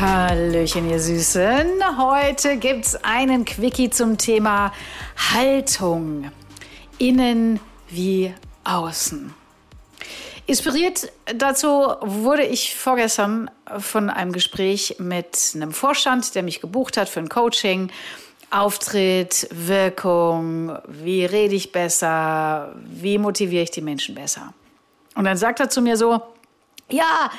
Hallöchen, ihr Süßen. Heute gibt's einen Quickie zum Thema Haltung. Innen wie außen. Inspiriert dazu wurde ich vorgestern von einem Gespräch mit einem Vorstand, der mich gebucht hat für ein Coaching. Auftritt, Wirkung, wie rede ich besser, wie motiviere ich die Menschen besser. Und dann sagt er zu mir so, ja,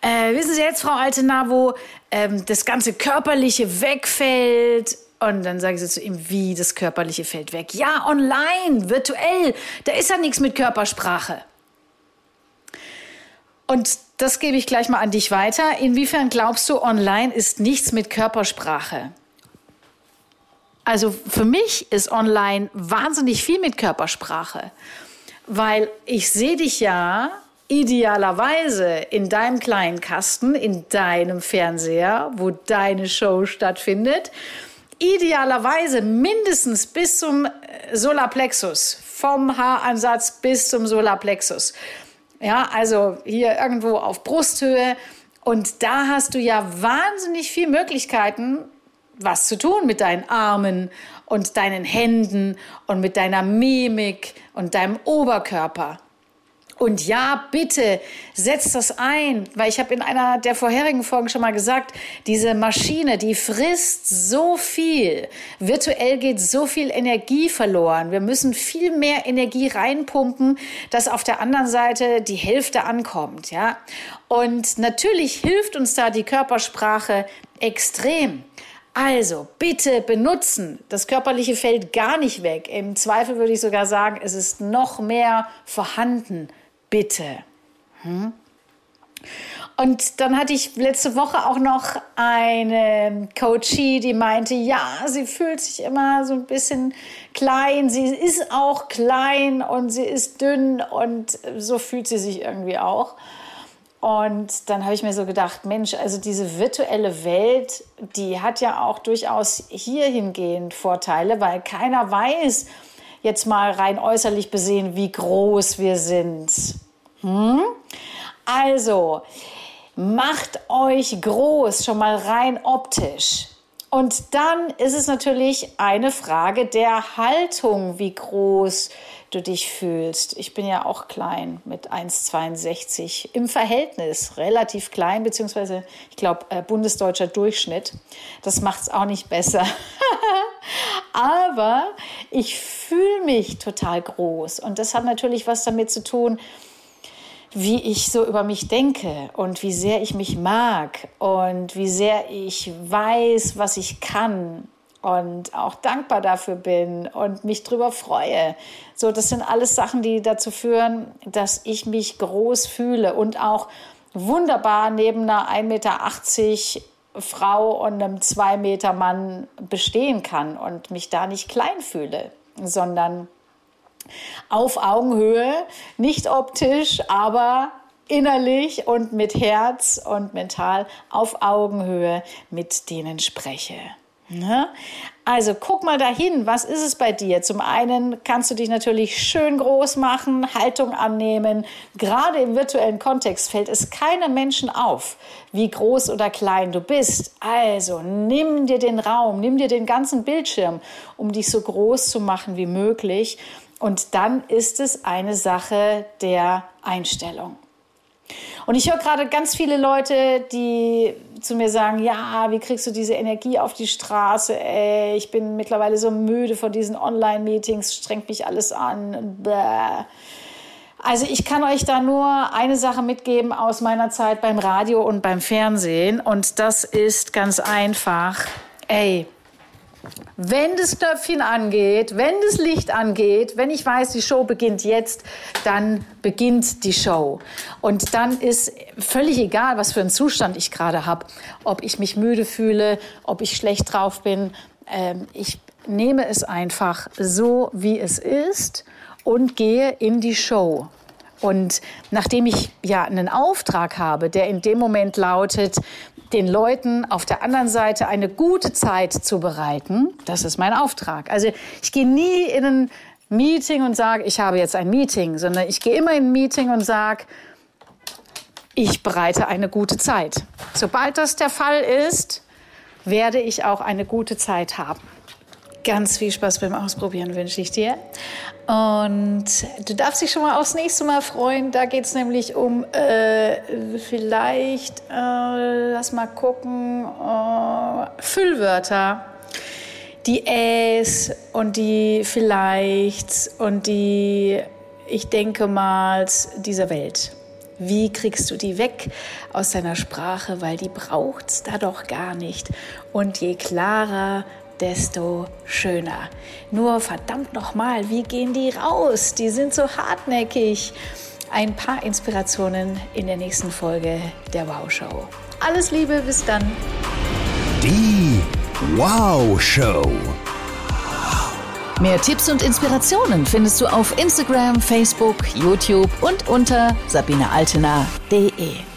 äh, wissen Sie jetzt, Frau Altenaar, wo ähm, das ganze Körperliche wegfällt? Und dann sage ich zu ihm, wie das Körperliche fällt weg. Ja, online, virtuell, da ist ja nichts mit Körpersprache. Und das gebe ich gleich mal an dich weiter. Inwiefern glaubst du, online ist nichts mit Körpersprache? Also für mich ist online wahnsinnig viel mit Körpersprache, weil ich sehe dich ja idealerweise in deinem kleinen Kasten, in deinem Fernseher, wo deine Show stattfindet, idealerweise mindestens bis zum äh, Solarplexus, vom Haaransatz bis zum Solarplexus. Ja, also hier irgendwo auf Brusthöhe. Und da hast du ja wahnsinnig viele Möglichkeiten, was zu tun mit deinen Armen und deinen Händen und mit deiner Mimik und deinem Oberkörper. Und ja, bitte setzt das ein, weil ich habe in einer der vorherigen Folgen schon mal gesagt, diese Maschine, die frisst so viel. Virtuell geht so viel Energie verloren. Wir müssen viel mehr Energie reinpumpen, dass auf der anderen Seite die Hälfte ankommt, ja? Und natürlich hilft uns da die Körpersprache extrem. Also bitte benutzen. Das körperliche fällt gar nicht weg. Im Zweifel würde ich sogar sagen, es ist noch mehr vorhanden bitte. Hm? Und dann hatte ich letzte Woche auch noch eine Coachie, die meinte, ja, sie fühlt sich immer so ein bisschen klein. Sie ist auch klein und sie ist dünn und so fühlt sie sich irgendwie auch. Und dann habe ich mir so gedacht, Mensch, also diese virtuelle Welt, die hat ja auch durchaus hierhingehend Vorteile, weil keiner weiß, jetzt mal rein äußerlich besehen, wie groß wir sind. Hm? Also, macht euch groß, schon mal rein optisch. Und dann ist es natürlich eine Frage der Haltung, wie groß du dich fühlst. Ich bin ja auch klein mit 1,62 im Verhältnis, relativ klein, beziehungsweise ich glaube äh, bundesdeutscher Durchschnitt. Das macht es auch nicht besser. Aber ich fühle mich total groß und das hat natürlich was damit zu tun, wie ich so über mich denke und wie sehr ich mich mag und wie sehr ich weiß, was ich kann und auch dankbar dafür bin und mich drüber freue. So, das sind alles Sachen, die dazu führen, dass ich mich groß fühle und auch wunderbar neben einer 1,80 Meter Frau und einem 2 Meter Mann bestehen kann und mich da nicht klein fühle, sondern auf Augenhöhe, nicht optisch, aber innerlich und mit Herz und mental auf Augenhöhe mit denen spreche. Ne? Also guck mal dahin, was ist es bei dir? Zum einen kannst du dich natürlich schön groß machen, Haltung annehmen. Gerade im virtuellen Kontext fällt es keinem Menschen auf, wie groß oder klein du bist. Also nimm dir den Raum, nimm dir den ganzen Bildschirm, um dich so groß zu machen wie möglich. Und dann ist es eine Sache der Einstellung. Und ich höre gerade ganz viele Leute, die zu mir sagen, ja, wie kriegst du diese Energie auf die Straße? Ey, ich bin mittlerweile so müde von diesen Online-Meetings, strengt mich alles an. Bäh. Also ich kann euch da nur eine Sache mitgeben aus meiner Zeit beim Radio und beim Fernsehen und das ist ganz einfach. Ey, wenn das Knöpfchen angeht, wenn das Licht angeht, wenn ich weiß, die Show beginnt jetzt, dann beginnt die Show. Und dann ist völlig egal, was für einen Zustand ich gerade habe, ob ich mich müde fühle, ob ich schlecht drauf bin. Ähm, ich nehme es einfach so, wie es ist und gehe in die Show. Und nachdem ich ja einen Auftrag habe, der in dem Moment lautet, den Leuten auf der anderen Seite eine gute Zeit zu bereiten, das ist mein Auftrag. Also ich gehe nie in ein Meeting und sage, ich habe jetzt ein Meeting, sondern ich gehe immer in ein Meeting und sage, ich bereite eine gute Zeit. Sobald das der Fall ist, werde ich auch eine gute Zeit haben. Ganz viel Spaß beim Ausprobieren wünsche ich dir. Und du darfst dich schon mal aufs nächste Mal freuen. Da geht es nämlich um äh, vielleicht, äh, lass mal gucken, äh, Füllwörter. Die Äs und die vielleicht und die, ich denke mal, dieser Welt. Wie kriegst du die weg aus deiner Sprache, weil die braucht's da doch gar nicht. Und je klarer, desto schöner. Nur verdammt nochmal, wie gehen die raus? Die sind so hartnäckig. Ein paar Inspirationen in der nächsten Folge der Wow Show. Alles Liebe, bis dann. Die Wow Show. Mehr Tipps und Inspirationen findest du auf Instagram, Facebook, YouTube und unter sabinealtener.de.